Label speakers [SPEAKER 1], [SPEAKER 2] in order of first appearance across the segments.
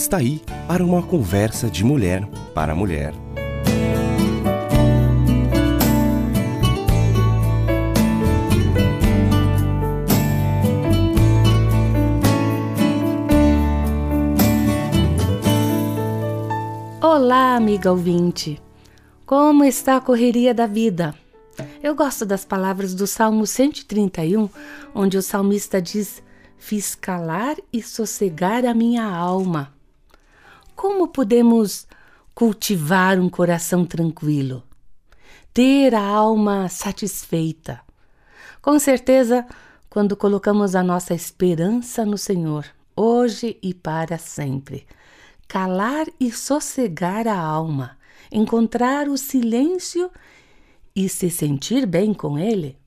[SPEAKER 1] Está aí para uma conversa de mulher para mulher.
[SPEAKER 2] Olá, amiga ouvinte. Como está a correria da vida? Eu gosto das palavras do Salmo 131, onde o salmista diz: Fiz calar e sossegar a minha alma. Como podemos cultivar um coração tranquilo? Ter a alma satisfeita? Com certeza, quando colocamos a nossa esperança no Senhor, hoje e para sempre. Calar e sossegar a alma, encontrar o silêncio e se sentir bem com ele.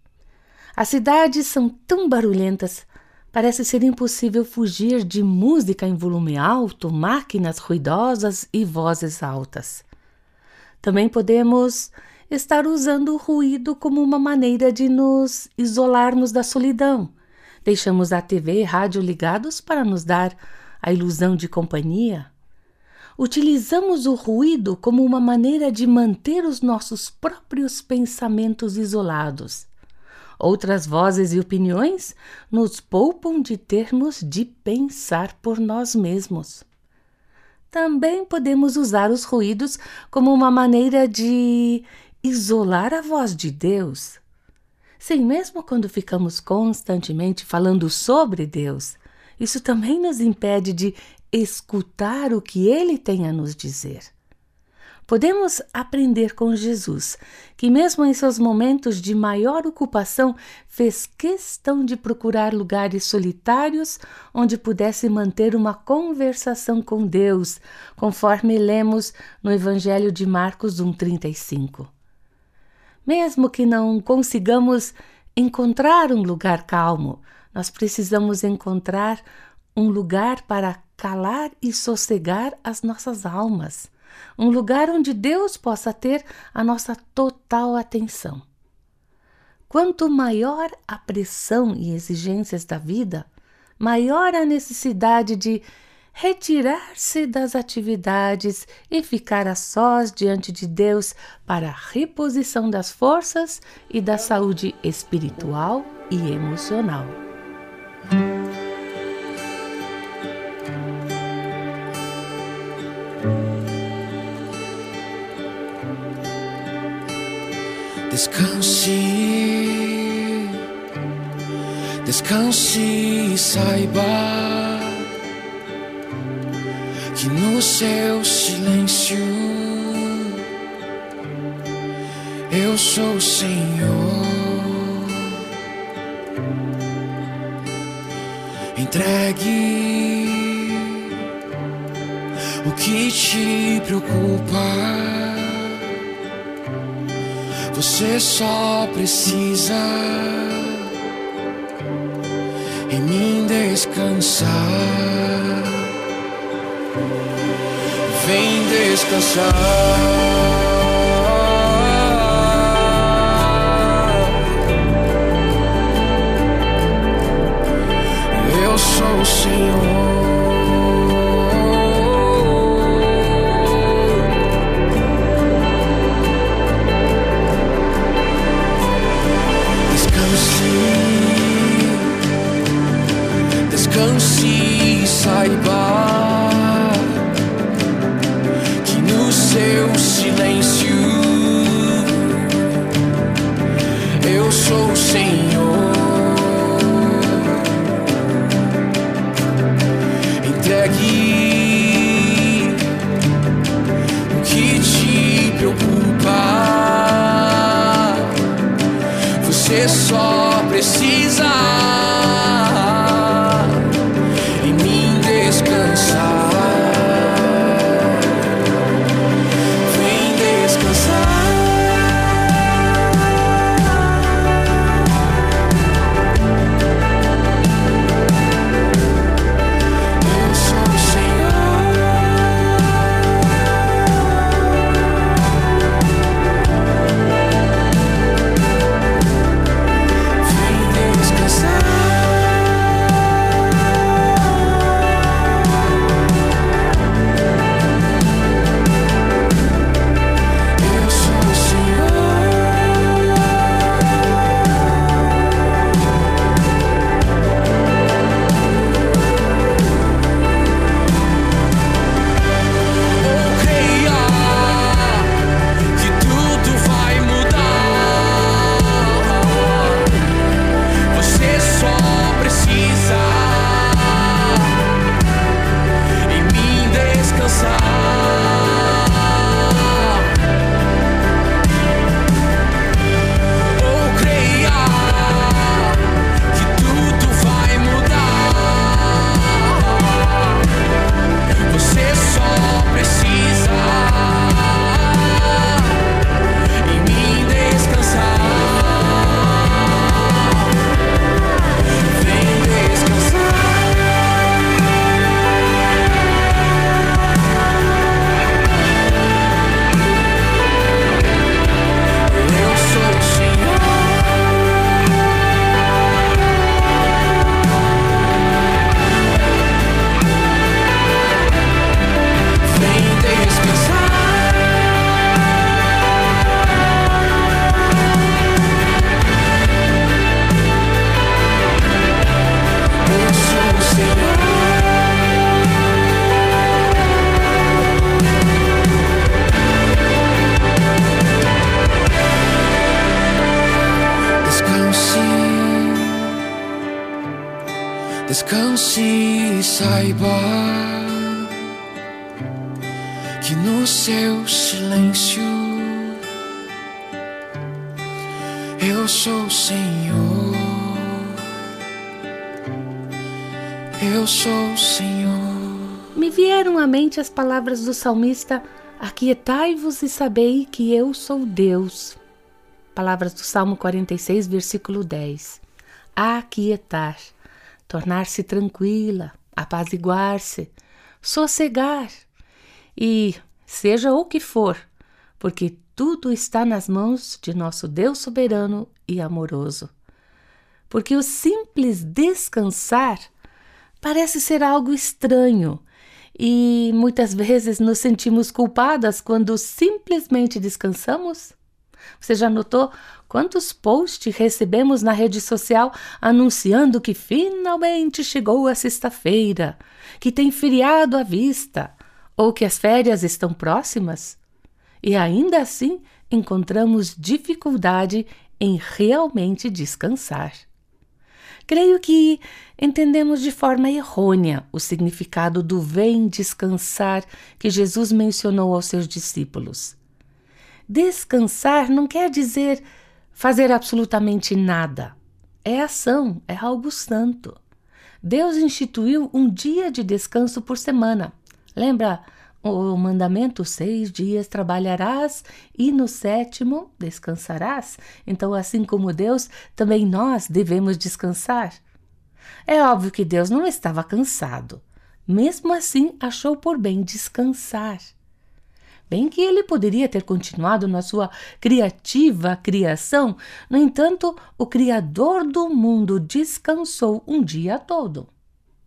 [SPEAKER 2] As cidades são tão barulhentas, parece ser impossível fugir de música em volume alto, máquinas ruidosas e vozes altas. Também podemos estar usando o ruído como uma maneira de nos isolarmos da solidão. Deixamos a TV e rádio ligados para nos dar a ilusão de companhia utilizamos o ruído como uma maneira de manter os nossos próprios pensamentos isolados. Outras vozes e opiniões nos poupam de termos de pensar por nós mesmos. Também podemos usar os ruídos como uma maneira de isolar a voz de Deus. Sim, mesmo quando ficamos constantemente falando sobre Deus, isso também nos impede de escutar o que ele tem a nos dizer. Podemos aprender com Jesus, que, mesmo em seus momentos de maior ocupação, fez questão de procurar lugares solitários onde pudesse manter uma conversação com Deus, conforme lemos no Evangelho de Marcos 1,35. Mesmo que não consigamos encontrar um lugar calmo, nós precisamos encontrar um lugar para calar e sossegar as nossas almas, um lugar onde Deus possa ter a nossa total atenção. Quanto maior a pressão e exigências da vida, maior a necessidade de retirar-se das atividades e ficar a sós diante de Deus para a reposição das forças e da saúde espiritual e emocional.
[SPEAKER 3] Descanse, descanse e saiba que no seu silêncio eu sou o Senhor. Entregue o que te preocupa. Você só precisa em mim descansar. Vem descansar. Eu sou o Senhor. Saiba que no seu silêncio eu sou o Senhor. Eu sou o Senhor.
[SPEAKER 2] Me vieram à mente as palavras do salmista: Aquietai-vos e sabei que eu sou Deus. Palavras do Salmo 46, versículo 10. Aquietar, tornar-se tranquila, apaziguar-se, sossegar. E seja o que for, porque tudo está nas mãos de nosso Deus soberano e amoroso. Porque o simples descansar parece ser algo estranho e muitas vezes nos sentimos culpadas quando simplesmente descansamos? Você já notou quantos posts recebemos na rede social anunciando que finalmente chegou a sexta-feira, que tem feriado à vista ou que as férias estão próximas? E ainda assim encontramos dificuldade em realmente descansar. Creio que entendemos de forma errônea o significado do vem descansar que Jesus mencionou aos seus discípulos. Descansar não quer dizer fazer absolutamente nada. É ação, é algo santo. Deus instituiu um dia de descanso por semana. Lembra o mandamento: seis dias trabalharás e no sétimo descansarás. Então, assim como Deus, também nós devemos descansar. É óbvio que Deus não estava cansado. Mesmo assim, achou por bem descansar. Bem que ele poderia ter continuado na sua criativa criação, no entanto, o Criador do mundo descansou um dia todo.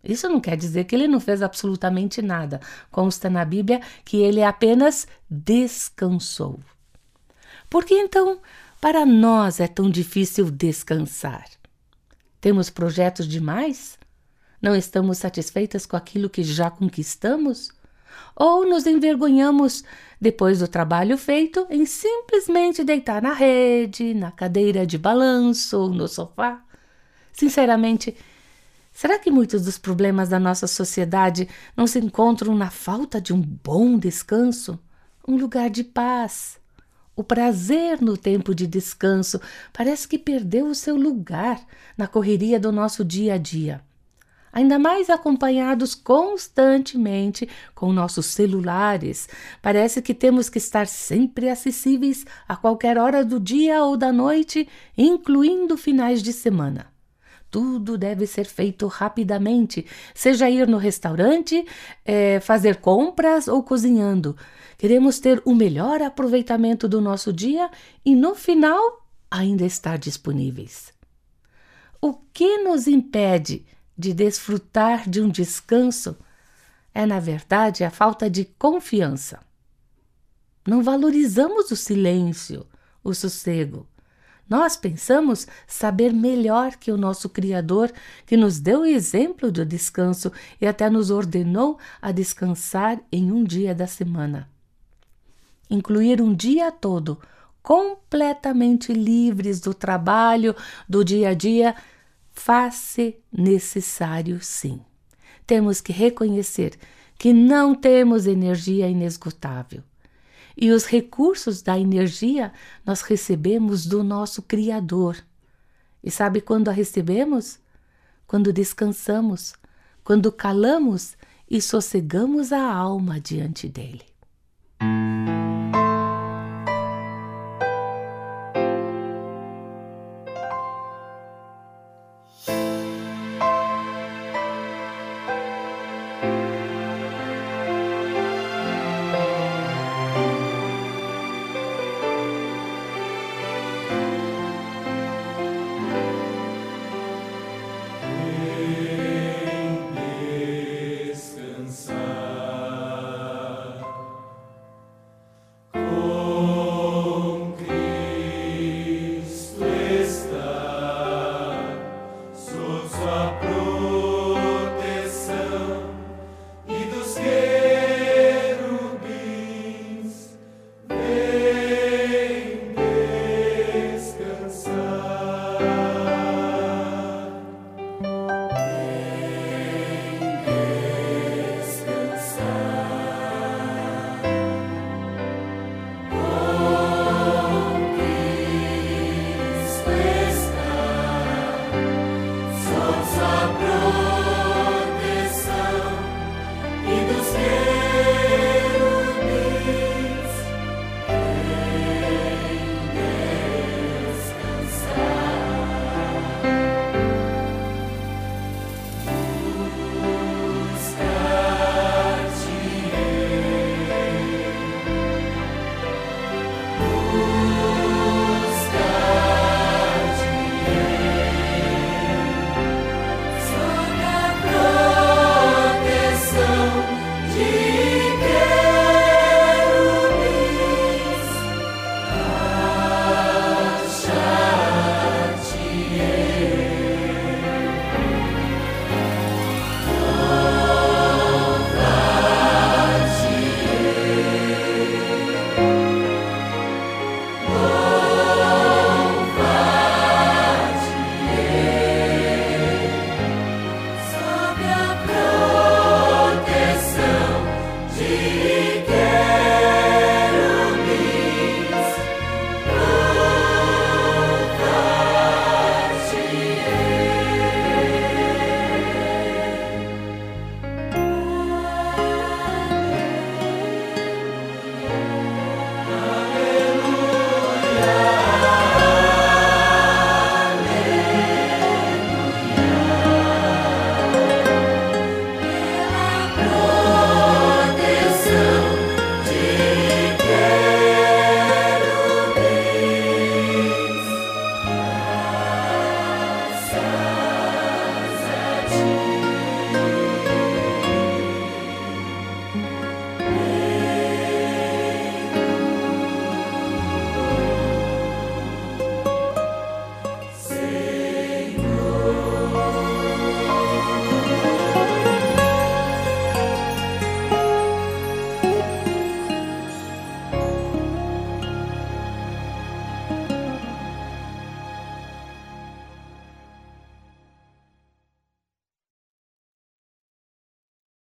[SPEAKER 2] Isso não quer dizer que ele não fez absolutamente nada. Consta na Bíblia que ele apenas descansou. Por que então para nós é tão difícil descansar? Temos projetos demais? Não estamos satisfeitas com aquilo que já conquistamos? Ou nos envergonhamos depois do trabalho feito em simplesmente deitar na rede, na cadeira de balanço ou no sofá? Sinceramente, Será que muitos dos problemas da nossa sociedade não se encontram na falta de um bom descanso? Um lugar de paz. O prazer no tempo de descanso parece que perdeu o seu lugar na correria do nosso dia a dia. Ainda mais acompanhados constantemente com nossos celulares, parece que temos que estar sempre acessíveis a qualquer hora do dia ou da noite, incluindo finais de semana. Tudo deve ser feito rapidamente, seja ir no restaurante, é, fazer compras ou cozinhando. Queremos ter o melhor aproveitamento do nosso dia e, no final, ainda estar disponíveis. O que nos impede de desfrutar de um descanso é, na verdade, a falta de confiança. Não valorizamos o silêncio, o sossego nós pensamos saber melhor que o nosso Criador, que nos deu o exemplo do descanso e até nos ordenou a descansar em um dia da semana. Incluir um dia todo completamente livres do trabalho, do dia a dia, faz-se necessário sim. Temos que reconhecer que não temos energia inesgotável e os recursos da energia nós recebemos do nosso Criador. E sabe quando a recebemos? Quando descansamos, quando calamos e sossegamos a alma diante dele.